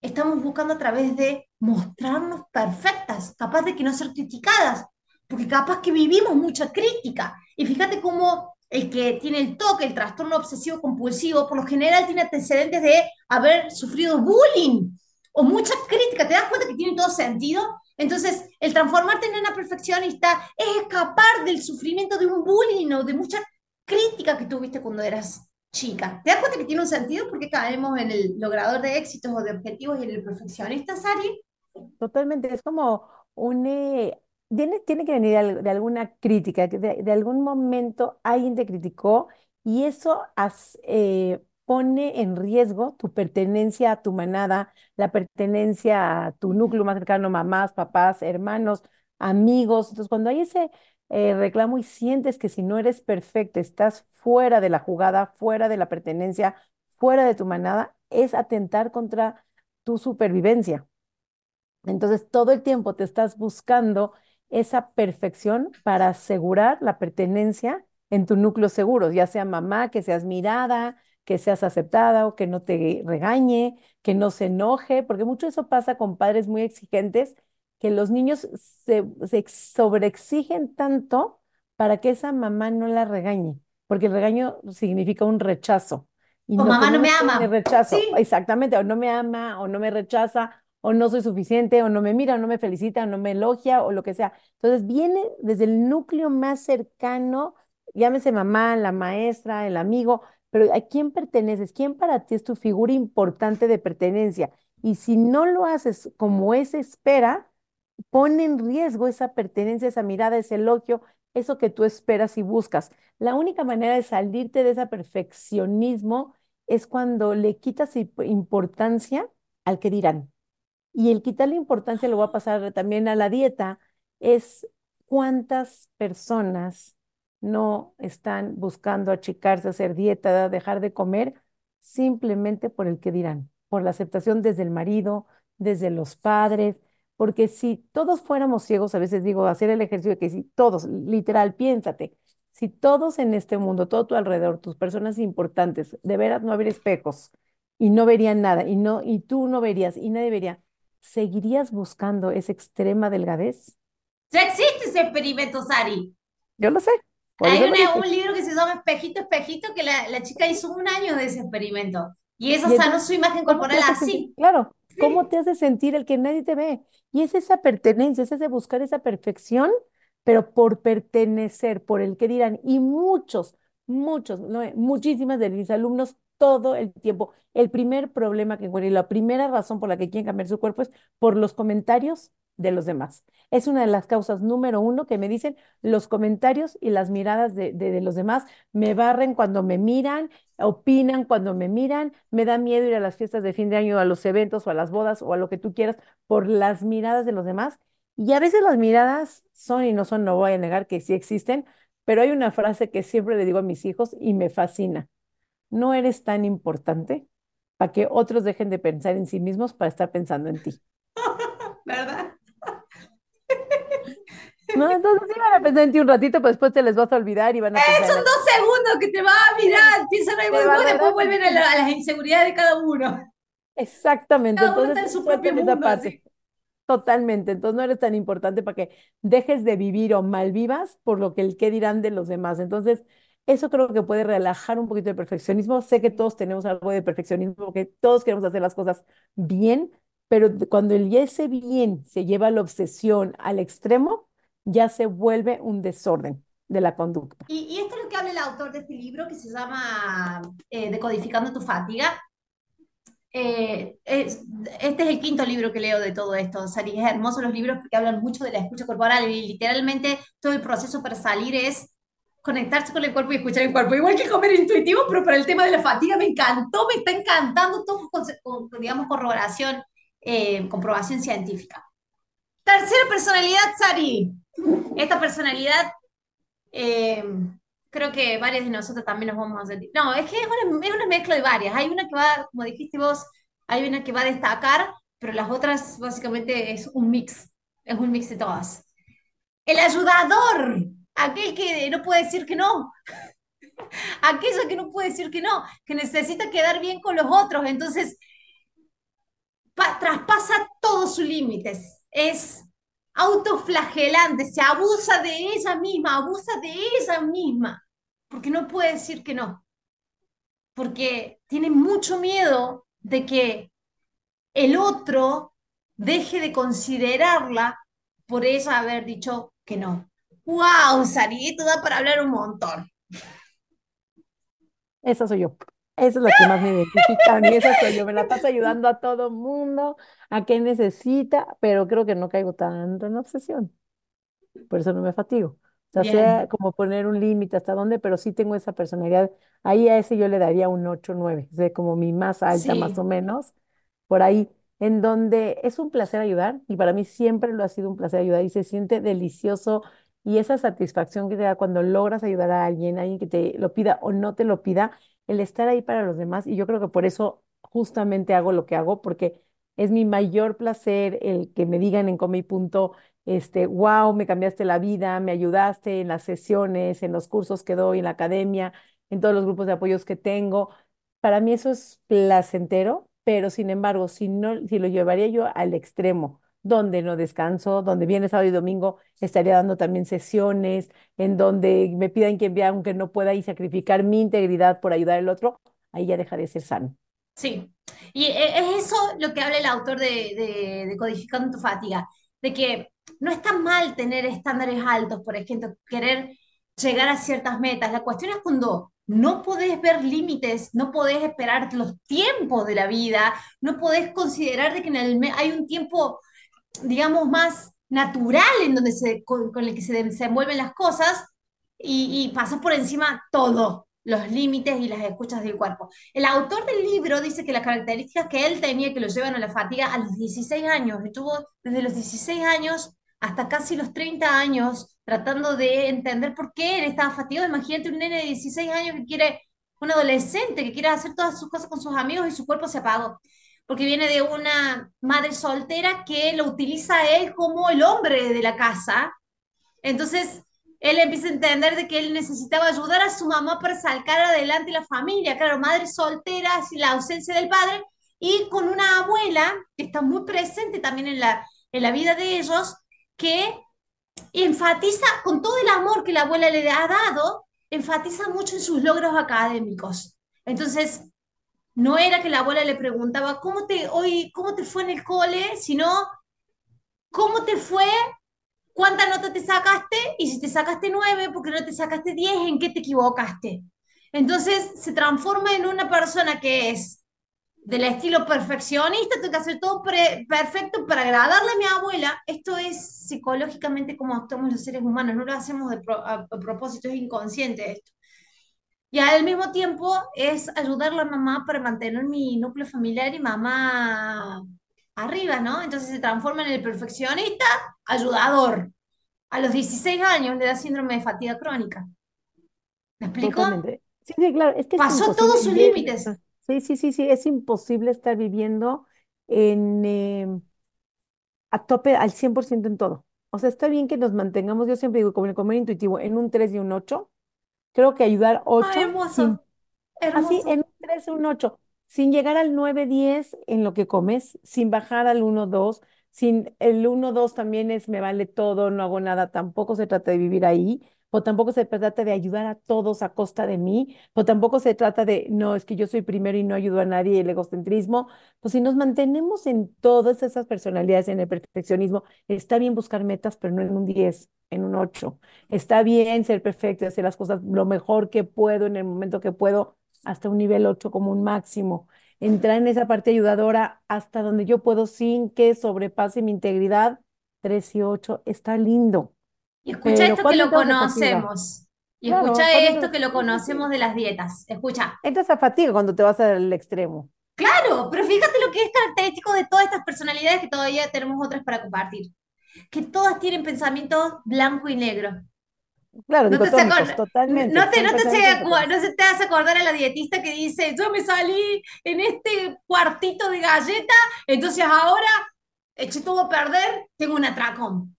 estamos buscando a través de mostrarnos perfectas, capaz de que no ser criticadas, porque capaz que vivimos mucha crítica. Y fíjate cómo el que tiene el toque, el trastorno obsesivo compulsivo, por lo general tiene antecedentes de haber sufrido bullying o mucha crítica. ¿Te das cuenta que tiene todo sentido? Entonces, el transformarte en una perfeccionista es escapar del sufrimiento de un bullying o de mucha crítica que tuviste cuando eras chica. ¿Te das cuenta que tiene un sentido? Porque caemos en el logrador de éxitos o de objetivos y en el perfeccionista, Sari. Totalmente, es como un... tiene, tiene que venir de, alguna crítica, de, de algún momento alguien te criticó y eso eh, pone en riesgo tu pertenencia a tu manada, la pertenencia a tu núcleo más cercano, mamás, papás, hermanos, amigos. Entonces, cuando hay ese eh, reclamo y sientes que si no eres perfecta, estás fuera de la jugada, fuera de la pertenencia, fuera de tu manada, es atentar contra tu supervivencia. Entonces, todo el tiempo te estás buscando esa perfección para asegurar la pertenencia en tu núcleo seguro, ya sea mamá, que seas mirada, que seas aceptada o que no te regañe, que no se enoje, porque mucho eso pasa con padres muy exigentes, que los niños se, se sobreexigen tanto para que esa mamá no la regañe, porque el regaño significa un rechazo. Y O no mamá no me ama. rechazo, Sí, exactamente, o no me ama, o no me rechaza, o no soy suficiente, o no me mira, o no me felicita, o no me elogia, o lo que sea. Entonces viene desde el núcleo más cercano, llámese mamá, la maestra, el amigo, pero ¿a quién perteneces? ¿Quién para ti es tu figura importante de pertenencia? Y si no lo haces como es espera, pone en riesgo esa pertenencia, esa mirada, ese elogio, eso que tú esperas y buscas. La única manera de salirte de ese perfeccionismo es cuando le quitas imp- importancia al que dirán. Y el quitarle importancia lo va a pasar también a la dieta, es cuántas personas no están buscando achicarse, hacer dieta, dejar de comer, simplemente por el que dirán, por la aceptación desde el marido, desde los padres, porque si todos fuéramos ciegos, a veces digo, hacer el ejercicio de que si todos, literal, piénsate, si todos en este mundo, todo tu alrededor, tus personas importantes, de veras no haber espejos y no verían nada, y no, y tú no verías, y nadie vería ¿seguirías buscando esa extrema delgadez? ya existe ese experimento, Sari. Yo lo sé, Hay eso una- un libro que se llama Espejito, Espejito, que la, la chica hizo un año de ese experimento. Y Y sanó su imagen ¿cómo te corporal sentir? así. Claro, ¿cómo te hace sentir el que nadie te ve? Y es esa pertenencia, es ese buscar esa perfección, pero por pertenecer, por el que dirán. Y muchos, muchos, no, muchísimas de mis alumnos todo el tiempo. El primer problema que encuentran y la primera razón por la que quieren cambiar su cuerpo es por los comentarios de los demás. Es una de las causas número uno que me dicen los comentarios y las miradas de, de de los demás. Me barren cuando me miran opinan cuando me miran, me da miedo ir a las fiestas de fin de año, a los eventos o a las bodas o a lo que tú quieras por las miradas de los demás. Y a veces las miradas son y no son, no voy a negar que sí existen, pero hay una frase que siempre le digo a mis hijos y me fascina. No eres tan importante para que otros dejen de pensar en sí mismos para estar pensando en ti. ¿Verdad? No, entonces sí van a pensar en ti un ratito, pero después te les vas a olvidar y van a pensar en Son la... dos segundos que te va a mirar, piensan algo Te y van vos a después dar- vuelven a, la- a las inseguridades de cada uno. Exactamente, Cada uno está entonces en su propio esa mundo, así. parte. Totalmente, entonces no eres tan importante para que dejes de vivir o malvivas por lo que el qué dirán de los demás. Entonces, eso creo que puede relajar un poquito el perfeccionismo. Sé que todos tenemos algo de perfeccionismo, porque todos queremos hacer las cosas bien, pero cuando el ese bien se lleva a la obsesión al extremo, ya se vuelve un desorden de la conducta. Y, y esto es lo que habla el autor de este libro que se llama eh, Decodificando tu fatiga. Eh, es- este es el quinto libro que leo de todo esto, Sari. Es hermoso los libros porque hablan mucho de la escucha corporal y literalmente todo el proceso para salir es conectarse con el cuerpo y escuchar el cuerpo. Igual que comer intuitivo, pero para el tema de la fatiga me encantó, me está encantando todo con, con, digamos, corroboración, eh, comprobación científica. Tercera personalidad, Sari. Esta personalidad eh, creo que varias de nosotros también nos vamos a sentir. No, es que es una, es una mezcla de varias. Hay una que va, como dijiste vos, hay una que va a destacar, pero las otras básicamente es un mix, es un mix de todas. El ayudador, aquel que no puede decir que no, aquella que no puede decir que no, que necesita quedar bien con los otros, entonces pa- traspasa todos sus límites. Es autoflagelante, se abusa de ella misma, abusa de ella misma, porque no puede decir que no, porque tiene mucho miedo de que el otro deje de considerarla por ella haber dicho que no. ¡Wow, Sari! Esto da para hablar un montón. Esa soy yo. Esa es la que más me identifica a mí, esa soy yo. Me la paso ayudando a todo mundo, a quien necesita, pero creo que no caigo tanto en obsesión. Por eso no me fatigo. O sea, Bien, sea como poner un límite hasta dónde, pero sí tengo esa personalidad. Ahí a ese yo le daría un 8 9, o sea, como mi más alta, más o sí. menos, por ahí, en donde es un placer ayudar, y para mí siempre lo ha sido un placer ayudar, y se siente delicioso, y esa satisfacción que te da cuando logras ayudar a alguien, alguien que te lo pida o no te lo pida, el estar ahí para los demás, y yo creo que por eso justamente hago lo que hago, porque Es mi mayor placer el que me digan en Come Punto, este, wow, me cambiaste la vida, me ayudaste en las sesiones, en los cursos que doy, en la academia, en todos los grupos de apoyos que tengo. Para mí eso es placentero, pero sin embargo, si no, si lo llevaría yo al extremo, donde no descanso, donde viene sábado y domingo estaría dando también sesiones, en donde me pidan que envíe aunque no pueda y sacrificar mi integridad por ayudar al otro, ahí ya deja de ser sano. Sí, y e- es eso lo que habla el autor de, de, Codificando tu fatiga, de que no está mal tener estándares altos, por ejemplo, querer llegar a ciertas metas. La cuestión es cuando no podés ver límites, no podés esperar los tiempos de la vida, no podés considerar de que en el hay un tiempo, digamos, más natural en donde se, con, el que se desenvuelven las cosas y, y pasas por encima todo, los límites y las escuchas del cuerpo. El autor del libro dice que las características que él tenía que lo llevan a la fatiga a los 16 años, estuvo desde los 16 años hasta casi los 30 años tratando de entender por qué él estaba fatigado. Imagínate un nene de 16 años que quiere, un adolescente que quiere hacer todas sus cosas con sus amigos y su cuerpo se apagó. Porque viene de una madre soltera que lo utiliza a él como el hombre de la casa. Entonces, él empieza a entender de que él necesitaba ayudar a su mamá para sacar adelante la familia. Claro, madre soltera, la ausencia del padre, y con una abuela que está muy presente también en la, en la vida de ellos, que enfatiza con todo el amor que la abuela le ha dado, enfatiza mucho en sus logros académicos. Entonces, no era que la abuela le preguntaba, ¿cómo te, hoy, cómo te fue en el cole? Sino, ¿cómo te fue? ¿Cuánta nota te sacaste? Y si te sacaste nueve, ¿por qué no te sacaste diez? ¿En qué te equivocaste? Entonces, se transforma en una persona que es del estilo perfeccionista, tengo que hacer todo perfecto para agradarle a mi abuela. Esto es psicológicamente como actuamos los seres humanos, no lo hacemos de a propósito, es inconsciente esto. Y al mismo tiempo es ayudar a la mamá para mantener mi núcleo familiar y mamá arriba, ¿no? Entonces se transforma en el perfeccionista ayudador. A los 16 años le da síndrome de fatiga crónica. ¿Me explico? Sí, sí, claro, es que es Pasó todos sus vivir. límites. Sí, sí, sí, sí, es imposible estar viviendo en, em, a tope al 100% en todo. O sea, está bien que nos mantengamos, yo siempre digo, como el comer intuitivo, en un 3 y un 8. Creo que ayudar Ay, 8 sin hermoso, Así, hermoso. en un 3 un 8 sin llegar al 9 10 en lo que comes, sin bajar al uno 2 sin el uno 2 también es me vale todo, no hago nada, tampoco se trata de vivir ahí, o tampoco se trata de ayudar a todos a costa de mí, o tampoco se trata de, no, es que yo soy primero y no ayudo a nadie, el egocentrismo, pues si nos mantenemos en todas esas personalidades, en el perfeccionismo, está bien buscar metas, pero no en un 10 en un 8 Está bien ser perfecto, hacer las cosas lo mejor que puedo en el momento que puedo hasta un nivel 8 como un máximo. Entrar en esa parte ayudadora hasta donde yo puedo sin que sobrepase mi integridad. 3 y 8 está lindo, Y escucha esto que ¿cuándo lo conocemos. Y Claro, escucha ¿cuándo esto que lo conocemos de las dietas. Escucha. Entras a fatiga cuando te vas al extremo. Claro, pero fíjate lo que es característico de todas estas personalidades que todavía tenemos otras para compartir. Que todas tienen pensamientos blanco y negro. Claro, No te, se dicotómicos, acor- totalmente. no te, no te, se no se te hace acordar a la dietista que dice, yo me salí en este cuartito de galleta, entonces ahora eché todo a perder, tengo un atracón.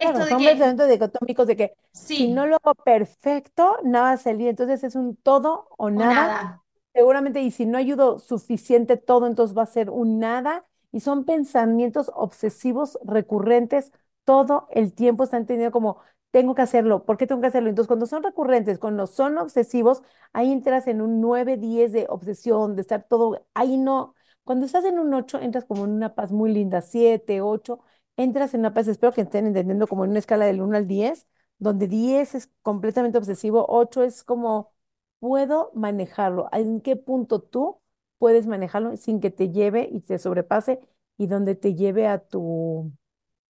Esto Claro, de son que, pensamientos dicotómicos de que si no lo hago perfecto, nada va a salir. Entonces es un todo o o nada nada. Seguramente, y si no ayudo suficiente todo, entonces va a ser un nada. Y son pensamientos obsesivos recurrentes todo el tiempo. Están teniendo como, tengo que hacerlo, ¿por qué tengo que hacerlo? Entonces, cuando son recurrentes, cuando son obsesivos, ahí entras en un 9 10 de obsesión, de estar todo, ahí no. Cuando estás en un 8 entras como en una paz muy linda, 7 8 entras en una paz, espero que estén entendiendo como en una escala del uno al 10 donde 10 es completamente obsesivo, 8 es como puedo manejarlo. ¿En qué punto tú puedes manejarlo sin que te lleve y te sobrepase y donde te lleve a tu,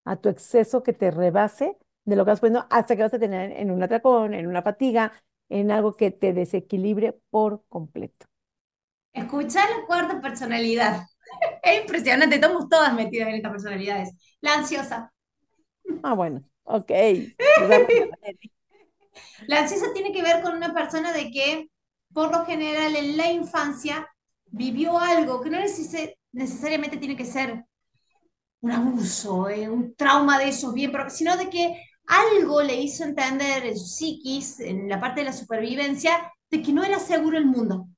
a tu exceso que te rebase de lo que vas poniendo hasta que vas a tener en un atracón, en una fatiga, en algo que te desequilibre por completo? Escuchar la cuarta personalidad. Es impresionante, estamos todas metidas en estas personalidades. La ansiosa. Ah, bueno, ok. La ansiosa tiene que ver con una persona de que, por lo general, en la infancia vivió algo que no necesi- necesariamente tiene que ser un abuso, eh, un trauma de esos bien, pero, sino de que algo le hizo entender en su psiquis, en la parte de la supervivencia, de que no era seguro el mundo.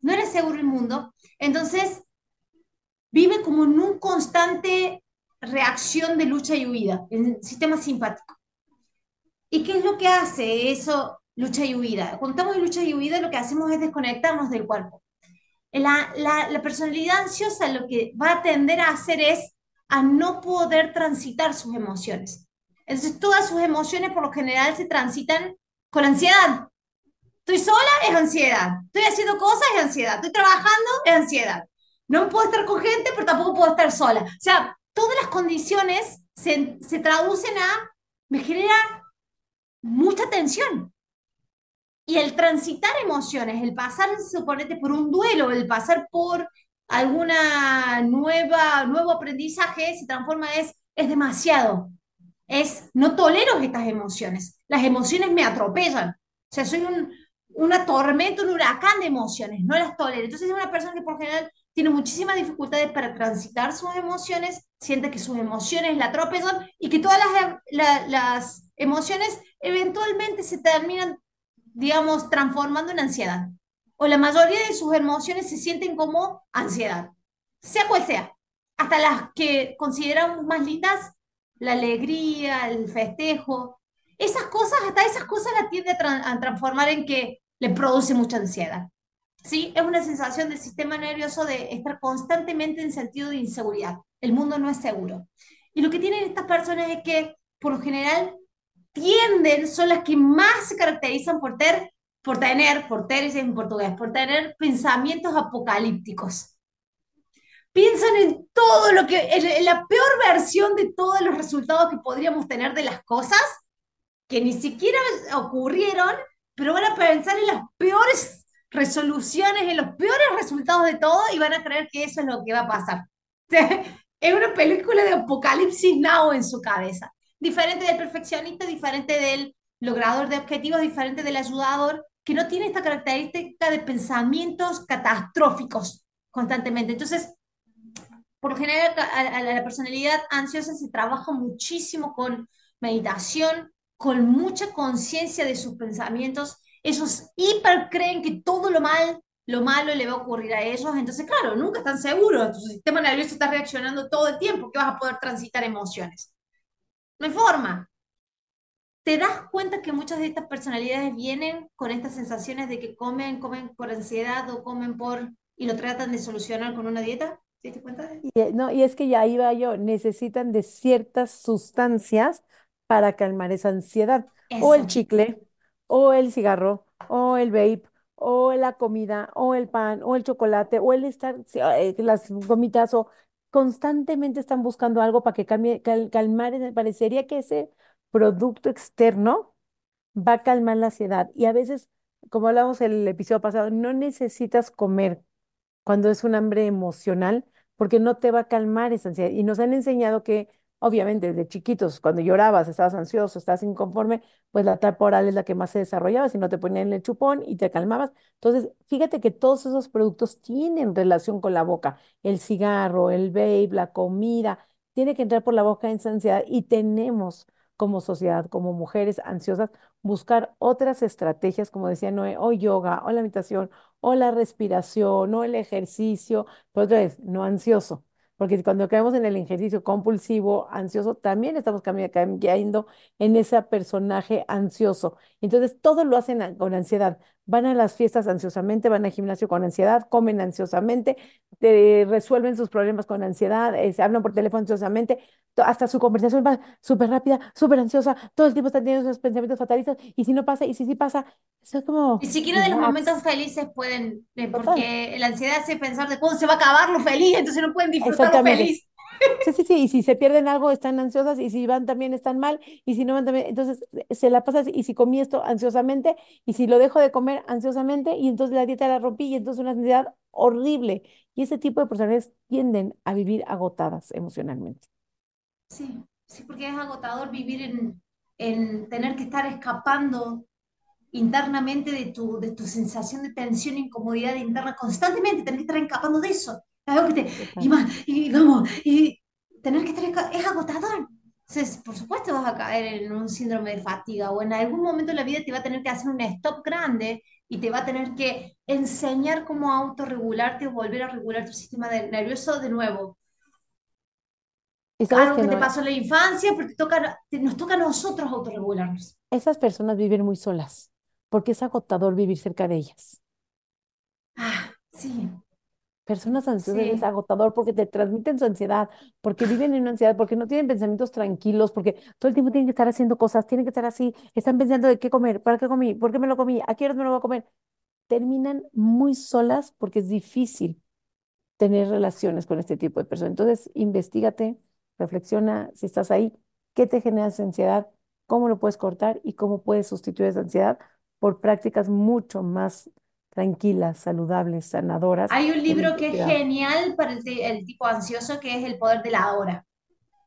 No era seguro el mundo. Entonces, vive como en un constante reacción de lucha y huida, el sistema simpático. ¿Y qué es lo que hace eso, lucha y huida? Cuando estamos en lucha y huida, lo que hacemos es desconectarnos del cuerpo. La, la, la personalidad ansiosa lo que va a tender a hacer es a no poder transitar sus emociones. Entonces, todas sus emociones por lo general se transitan con ansiedad. Estoy sola, es ansiedad. Estoy haciendo cosas, es ansiedad. Estoy trabajando, es ansiedad. No puedo estar con gente, pero tampoco puedo estar sola. O sea, todas las condiciones se, se traducen a, me genera mucha tensión. Y el transitar emociones, el pasar, suponete, por un duelo, el pasar por alguna nueva, nuevo aprendizaje, se transforma es, es demasiado. Es, no tolero estas emociones. Las emociones me atropellan. O sea, soy un, una tormenta, un huracán de emociones, no las tolero. Entonces es una persona que por general tiene muchísimas dificultades para transitar sus emociones, siente que sus emociones la atropellan y que todas las, las emociones eventualmente se terminan, digamos, transformando en ansiedad o la mayoría de sus emociones se sienten como ansiedad, sea cual sea. Hasta las que consideramos más lindas, la alegría, el festejo, esas cosas, hasta esas cosas las tiende a, transformar en que le produce mucha ansiedad. ¿Sí? Es una sensación del sistema nervioso de estar constantemente en sentido de inseguridad. El mundo no es seguro. Y lo que tienen estas personas es que, por lo general, tienden, son las que más se caracterizan por tener por tener, por tener en portugués, por tener pensamientos apocalípticos. Piensan en todo lo que, en la peor versión de todos los resultados que podríamos tener de las cosas, que ni siquiera ocurrieron, pero van a pensar en las peores resoluciones, en los peores resultados de todo y van a creer que eso es lo que va a pasar. es una película de apocalipsis now en su cabeza. Diferente del perfeccionista, diferente del logrador de objetivos, diferente del ayudador, que no tiene esta característica de pensamientos catastróficos constantemente. Entonces, por lo general, a, la personalidad ansiosa se trabaja muchísimo con meditación, con mucha conciencia de sus pensamientos. Ellos hiper creen que todo lo mal, lo malo le va a ocurrir a ellos. Entonces, claro, nunca están seguros. Tu sistema nervioso está reaccionando todo el tiempo que vas a poder transitar emociones. No hay forma te das cuenta que muchas de estas personalidades vienen con estas sensaciones de que comen, comen por ansiedad o comen por y lo tratan de solucionar con una dieta. ¿Te das cuenta? Y, eh, no, y es que ya iba yo, necesitan de ciertas sustancias para calmar esa ansiedad. O el chicle, o el cigarro, o el vape, o la comida, o el pan, o el chocolate, o el estar, eh, las gomitas, o constantemente están buscando algo para que cambie, calmar. Parecería que ese producto externo va a calmar la ansiedad. Y a veces, como hablamos el episodio pasado, no necesitas comer cuando es un hambre emocional porque no te va a calmar esa ansiedad. Y nos han enseñado que, obviamente, desde chiquitos, cuando llorabas, estabas ansioso, estabas inconforme, pues la tapa oral es la que más se desarrollaba, si no te ponían el chupón y te calmabas. Entonces, fíjate que todos esos productos tienen relación con la boca, el cigarro, el vape, la comida, tiene que entrar por la boca esa ansiedad y tenemos como sociedad, como mujeres ansiosas, buscar otras estrategias, como decía Noé, o yoga, o la meditación, o la respiración, o el ejercicio, pero otra vez, no ansioso, porque cuando caemos en el ejercicio compulsivo, ansioso, también estamos cayendo en ese personaje ansioso. Entonces, todo lo hacen con ansiedad. Van a las fiestas ansiosamente, van al gimnasio con ansiedad, comen ansiosamente, resuelven sus problemas con ansiedad, eh, se hablan por teléfono ansiosamente, hasta su conversación va súper rápida, súper ansiosa, todo el tiempo están teniendo esos pensamientos fatalistas, y si no pasa, y si sí pasa, eso es como... Ni siquiera de los momentos felices pueden, eh, porque la ansiedad hace pensar de cuándo se va a acabar lo feliz, entonces no pueden disfrutar lo feliz. Sí, sí, sí, y si se pierden algo están ansiosas, y si van también están mal, y si no van también, entonces se la pasa, y si comí esto ansiosamente, y si lo dejo de comer ansiosamente, y entonces la dieta la rompí, y entonces una ansiedad horrible. Y ese tipo de personas tienden a vivir agotadas emocionalmente. Sí, sí, porque es agotador vivir en, en tener que estar escapando internamente de tu, de tu sensación de tensión incomodidad interna constantemente, tener que estar escapando de eso. Algo que te, y, más, y vamos, y tener que estar, es agotador. Entonces, por supuesto vas a caer en un síndrome de fatiga o en algún momento de la vida te va a tener que hacer un stop grande y te va a tener que enseñar cómo autorregularte o volver a regular tu sistema de- nervioso de nuevo. Y sabes Algo que que te no, pasó en la infancia, pero te toca, te- nos toca a nosotros autorregularnos. esas personas viven muy solas, porque es agotador vivir cerca de ellas. Ah, sí, Personas ansiosas es sí. agotador porque te transmiten su ansiedad, porque viven en una ansiedad, porque no tienen pensamientos tranquilos, porque todo el tiempo tienen que estar haciendo cosas, tienen que estar así, están pensando de qué comer, para qué comí, por qué me lo comí, a qué horas me lo voy a comer. Terminan muy solas porque es difícil tener relaciones con este tipo de personas. Entonces, investigate, reflexiona si estás ahí, qué te genera esa ansiedad, cómo lo puedes cortar y cómo puedes sustituir esa ansiedad por prácticas mucho más tranquilas, saludables, sanadoras Hay un libro que es genial para el, el tipo ansioso, que es El poder de la hora.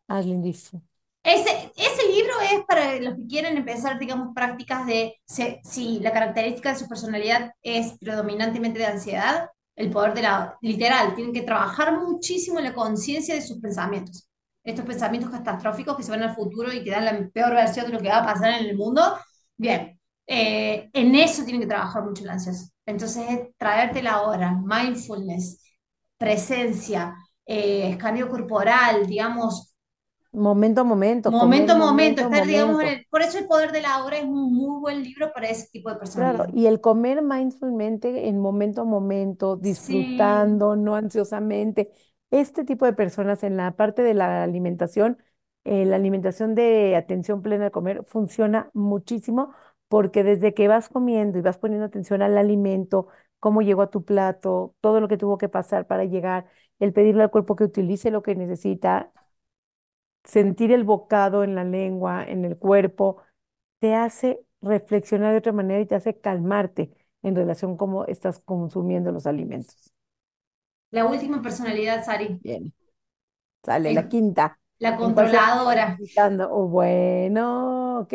Ah, lindísimo. Ese, ese libro es para los que quieren empezar, digamos, prácticas de se- si la característica de su personalidad es predominantemente de ansiedad, el poder de la, literal, tienen que trabajar muchísimo en la conciencia de sus pensamientos. Estos pensamientos catastróficos que se van al futuro y que dan la peor versión de lo que va a pasar en el mundo. Bien, eh, en eso tienen que trabajar mucho el ansioso. Entonces, es traerte la hora, mindfulness, presencia, eh, escaneo corporal, digamos, Momento a momento, Momento a momento, estar, digamos, en momento. el- por eso el poder de la hora es un muy buen libro para ese tipo de Claro, personalidad. y el comer mindfulmente en momento a momento, Sí, disfrutando, no ansiosamente. Este tipo de personas en la parte de la alimentación, eh, la alimentación de atención plena al comer funciona muchísimo porque desde que vas comiendo y vas poniendo atención al alimento, cómo llegó a tu plato, todo lo que tuvo que pasar para llegar, el pedirle al cuerpo que utilice lo que necesita, sentir el bocado en la lengua, en el cuerpo te hace reflexionar de otra manera y te hace calmarte en relación a cómo estás consumiendo los alimentos. la última personalidad, Sari, Bien, sale la quinta. la ¿En cuál seguimos controladora. Oh, bueno, ok.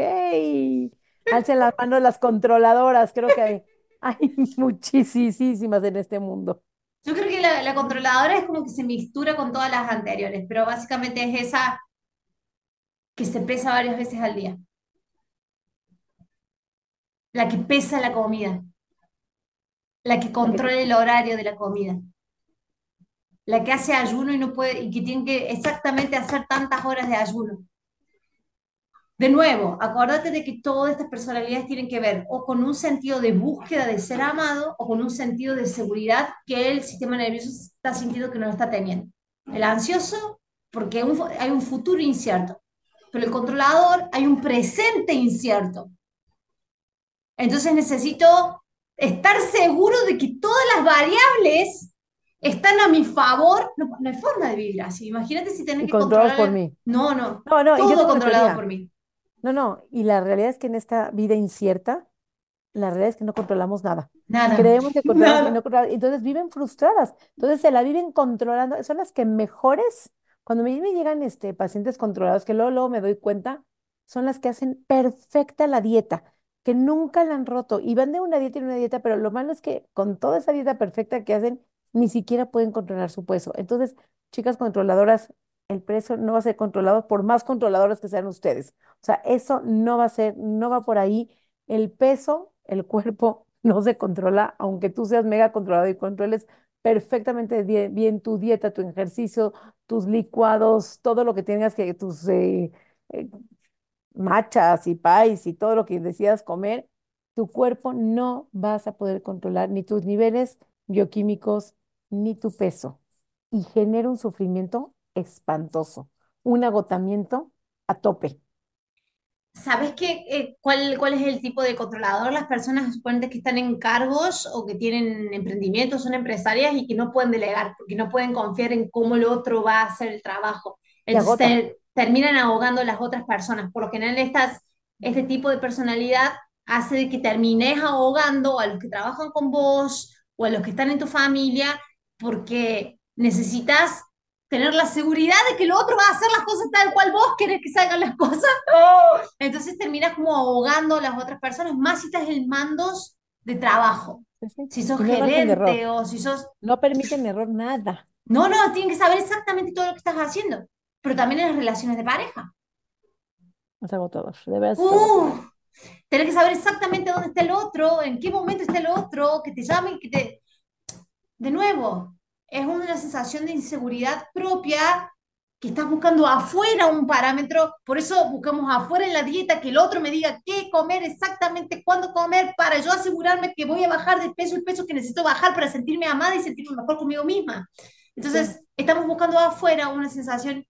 Alcen las manos las controladoras. Creo que hay, muchísimas en este mundo. Yo creo que la, la controladora es como que se mixtura con todas las anteriores, pero básicamente es esa que se pesa varias veces al día, la que pesa la comida, la que controla el horario de la comida, la que hace ayuno y no puede, y que tiene que exactamente hacer tantas horas de ayuno. De nuevo, acuérdate de que todas estas personalidades tienen que ver o con un sentido de búsqueda de ser amado o con un sentido de seguridad que el sistema nervioso está sintiendo que no lo está teniendo. El ansioso, porque hay un futuro incierto, pero el controlador hay un presente incierto. Entonces necesito estar seguro de que todas las variables están a mi favor. No, no hay forma de vivir así. Imagínate si tenés y que controlados por controlar. mí. No, no, No, no, y yo todo controlado por mí. No, no, y la realidad es que en esta vida incierta, la realidad es que no controlamos nada. Nada, Creemos que controlamos y no nada. controlamos. Entonces viven frustradas. Entonces se la viven controlando. Son las que mejores, cuando me, me llegan este, pacientes controlados, que luego, luego me doy cuenta, son las que hacen perfecta la dieta, que nunca la han roto. Y van de una dieta en una dieta, pero lo malo es que con toda esa dieta perfecta que hacen, ni siquiera pueden controlar su peso. Entonces, chicas controladoras, el peso no va a ser controlado por más controladoras que sean ustedes. O sea, eso no va a ser, no va por ahí el peso, el cuerpo no se controla, aunque tú seas mega controlado y controles perfectamente bien, tu dieta, tu ejercicio, tus licuados, todo lo que tengas que, tus eh, eh, machas y pies y todo lo que decidas comer, tu cuerpo no vas a poder controlar ni tus niveles bioquímicos ni tu peso. Y genera un sufrimiento espantoso, un agotamiento a tope. ¿Sabes qué, eh, cuál, cuál es el tipo de controlador? Las personas que están en cargos o que tienen emprendimientos, son empresarias y que no pueden delegar porque no pueden confiar en cómo el otro va a hacer el trabajo. Entonces te- terminan ahogando a las otras personas. Por lo general, estas, este tipo de personalidad hace de que termines ahogando a los que trabajan con vos o a los que están en tu familia porque necesitas tener la seguridad de que el otro va a hacer las cosas tal cual vos querés que salgan las cosas. Entonces terminas como ahogando a las otras personas, más si estás en mandos de trabajo. Sí, sí. Si sos no gerente o si sos... No permiten error nada. No, no, tienen que saber exactamente todo lo que estás haciendo, pero también en las relaciones de pareja. Es agotador, de verdad. Uf, tener que saber exactamente dónde está el otro, en qué momento está el otro, que te llame, que te... De nuevo, es una sensación de inseguridad propia que estás buscando afuera un parámetro, por eso buscamos afuera en la dieta que el otro me diga qué comer exactamente, cuándo comer, para yo asegurarme que voy a bajar de peso el peso que necesito bajar para sentirme amada y sentirme mejor conmigo misma. Sí, Entonces, estamos buscando afuera una sensación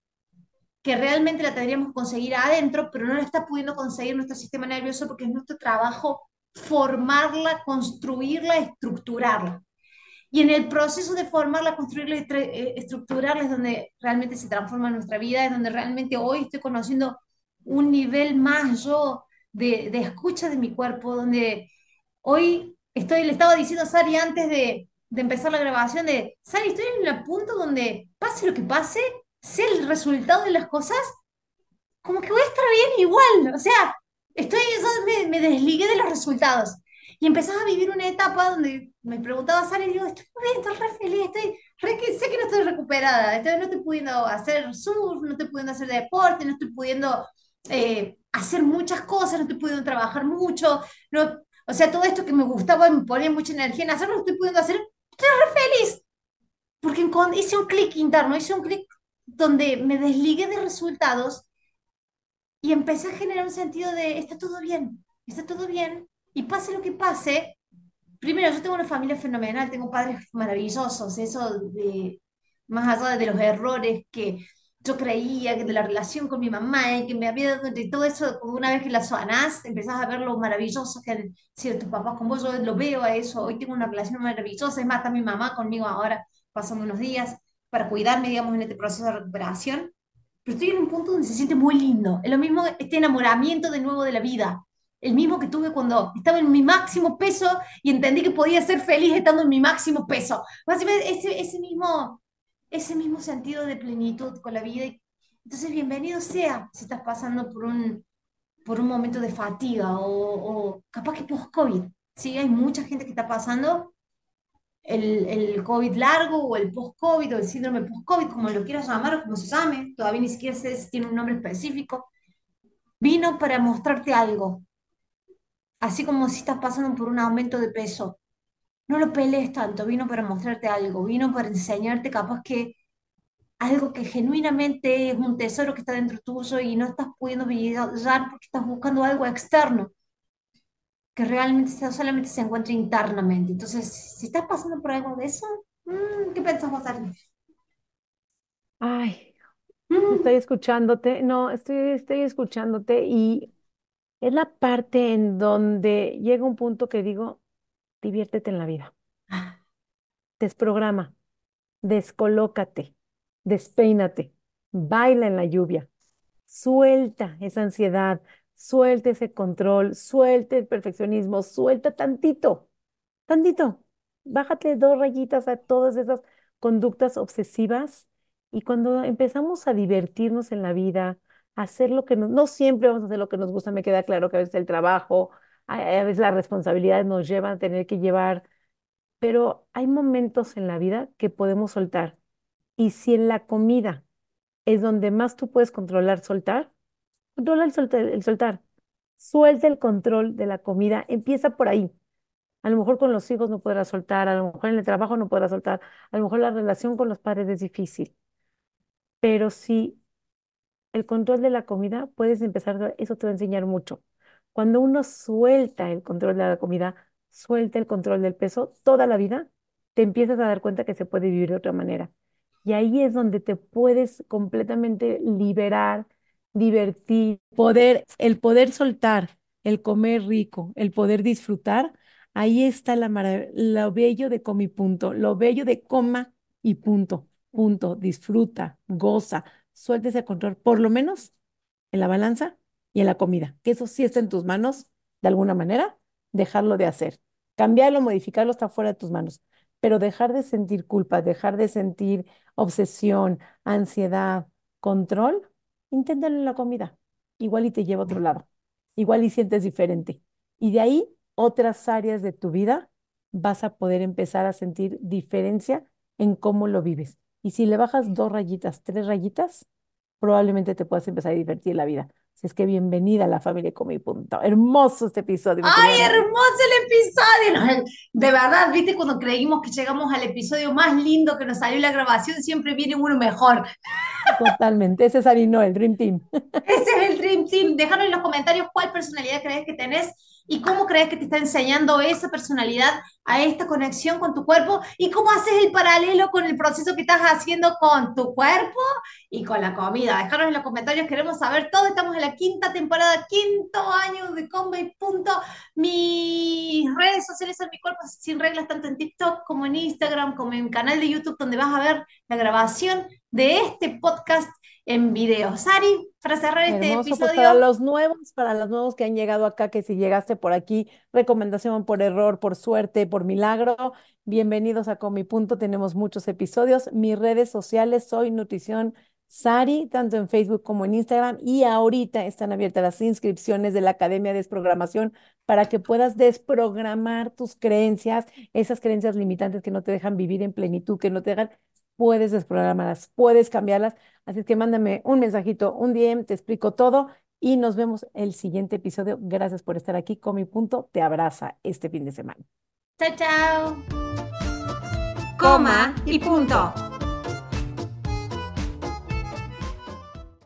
que realmente la tendríamos que conseguir adentro, pero no la está pudiendo conseguir nuestro sistema nervioso porque es nuestro trabajo formarla, construirla, estructurarla. Y en el proceso de formarla, construirla y eh, estructurarla es donde realmente se transforma nuestra vida, es donde realmente hoy estoy conociendo un nivel más yo de, de escucha de mi cuerpo, donde hoy estoy, le estaba diciendo a Sari antes de, de empezar la grabación de, Sari, estoy en el punto donde pase lo que pase, sé el resultado de las cosas, como que voy a estar bien igual, o sea, estoy, yo me, me desligué de los resultados. Y empezás a vivir una etapa donde me preguntaba Sara y digo, estoy muy bien, estoy re feliz, estoy re que, sé que no estoy recuperada, estoy, no estoy pudiendo hacer surf, no estoy pudiendo hacer deporte, no estoy pudiendo eh, hacer muchas cosas, no estoy pudiendo trabajar mucho, no, o sea, todo esto que me gustaba, me ponía mucha energía en hacerlo, lo estoy pudiendo hacer, estoy re feliz, porque hice un clic interno, hice un clic donde me desligué de resultados y empecé a generar un sentido de, está todo bien, está todo bien, y pase lo que pase, primero, yo tengo una familia fenomenal, tengo padres maravillosos, eso de, más allá de los errores que yo creía, que de la relación con mi mamá, y que me había dado, de todo eso, una vez que la sanás, empezás a ver lo maravilloso que han sido tus papás con vos, yo lo veo a eso, hoy tengo una relación maravillosa, es más, está mi mamá conmigo ahora, pasando unos días para cuidarme, digamos, en este proceso de recuperación, pero estoy en un punto donde se siente muy lindo, es lo mismo este enamoramiento de nuevo de la vida, el mismo que tuve cuando estaba en mi máximo peso y entendí que podía ser feliz estando en mi máximo peso. Ese, ese, mismo, ese mismo sentido de plenitud con la vida. Entonces, bienvenido sea si estás pasando por un, por un momento de fatiga o, o capaz que post-COVID. Sí, hay mucha gente que está pasando el, el COVID largo o el post-COVID o el síndrome post-COVID, como lo quieras llamar o como se llame, todavía ni siquiera sé si tiene un nombre específico, vino para mostrarte algo, así como si estás pasando por un aumento de peso. No lo pelees tanto, vino para mostrarte algo, vino para enseñarte capaz que algo que genuinamente es un tesoro que está dentro tuyo y no estás pudiendo brillar porque estás buscando algo externo que realmente solamente se encuentra internamente. Entonces, si estás pasando por algo de eso, mm, ¿qué pensás hacer? Ay, Mm, estoy escuchándote, no, estoy, estoy escuchándote y es la parte en donde llega un punto que digo, diviértete en la vida, ah, desprograma, descolócate, despeínate, baila en la lluvia, suelta esa ansiedad, suelta ese control, suelta el perfeccionismo, suelta tantito, tantito, bájate dos rayitas a todas esas conductas obsesivas y cuando empezamos a divertirnos en la vida, hacer lo que nos, no siempre vamos a hacer lo que nos gusta, me queda claro que a veces el trabajo, a, a veces las responsabilidades nos llevan a tener que llevar pero hay momentos en la vida que podemos soltar. Y si en la comida es donde más tú puedes controlar soltar, controla el soltar, el soltar. Suelta el control de la comida, empieza por ahí. A lo mejor con los hijos no podrás soltar, a lo mejor en el trabajo no podrás soltar, a lo mejor la relación con los padres es difícil, pero si el control de la comida, puedes empezar, eso te va a enseñar mucho. Cuando uno suelta el control de la comida, suelta el control del peso, toda la vida, te empiezas a dar cuenta que se puede vivir de otra manera. Y ahí es donde te puedes completamente liberar, divertir, poder, el poder soltar, el comer rico, el poder disfrutar. Ahí está la lo bello de comi punto, lo bello de coma y punto, punto, disfruta, goza sueltes el control, por lo menos en la balanza y en la comida, que eso sí está en tus manos, de alguna manera, dejarlo de hacer. Cambiarlo, modificarlo está fuera de tus manos, pero dejar de sentir culpa, dejar de sentir obsesión, ansiedad, control, inténtalo en la comida. Igual y te lleva a otro lado, igual y sientes diferente. Y de ahí, otras áreas de tu vida vas a poder empezar a sentir diferencia en cómo lo vives. Y si le bajas dos rayitas, tres rayitas, probablemente te puedas empezar a divertir la vida. Así es que bienvenida a la familia Come Punto. Hermoso este episodio. ¡Ay, hermoso el episodio! De verdad, viste, cuando creímos que llegamos al episodio más lindo que nos salió la grabación, siempre viene uno mejor. Totalmente. Ese es Ari no, el Dream Team. Ese es el Dream Team. Déjanos en los comentarios cuál personalidad crees que tenés y cómo crees que te está enseñando esa personalidad a esta conexión con tu cuerpo y cómo haces el paralelo con el proceso que estás haciendo con tu cuerpo y con la comida. Déjanos en los comentarios, queremos saber todo. Estamos en la quinta temporada, quinto año de Come Punto. Mis redes sociales son mi cuerpo sin reglas, tanto en TikTok como en Instagram, como en mi canal de YouTube, donde vas a ver la grabación de este podcast en video. Sari, para cerrar este Hermoso, pues episodio. para los nuevos, para los nuevos que han llegado acá, que si llegaste por aquí, recomendación por error, por suerte, por milagro, bienvenidos a Comi Punto, tenemos muchos episodios. Mis redes sociales, soy Nutrición Sari, tanto en Facebook como en Instagram, y ahorita están abiertas las inscripciones de la Academia de Desprogramación para que puedas desprogramar tus creencias, esas creencias limitantes que no te dejan vivir en plenitud, que no te dejan puedes desprogramarlas, puedes cambiarlas. Así que mándame un mensajito, un DM, te explico todo y nos vemos el siguiente episodio. Gracias por estar aquí. Con mi punto te abraza este fin de semana. Chao, chao. Coma y punto.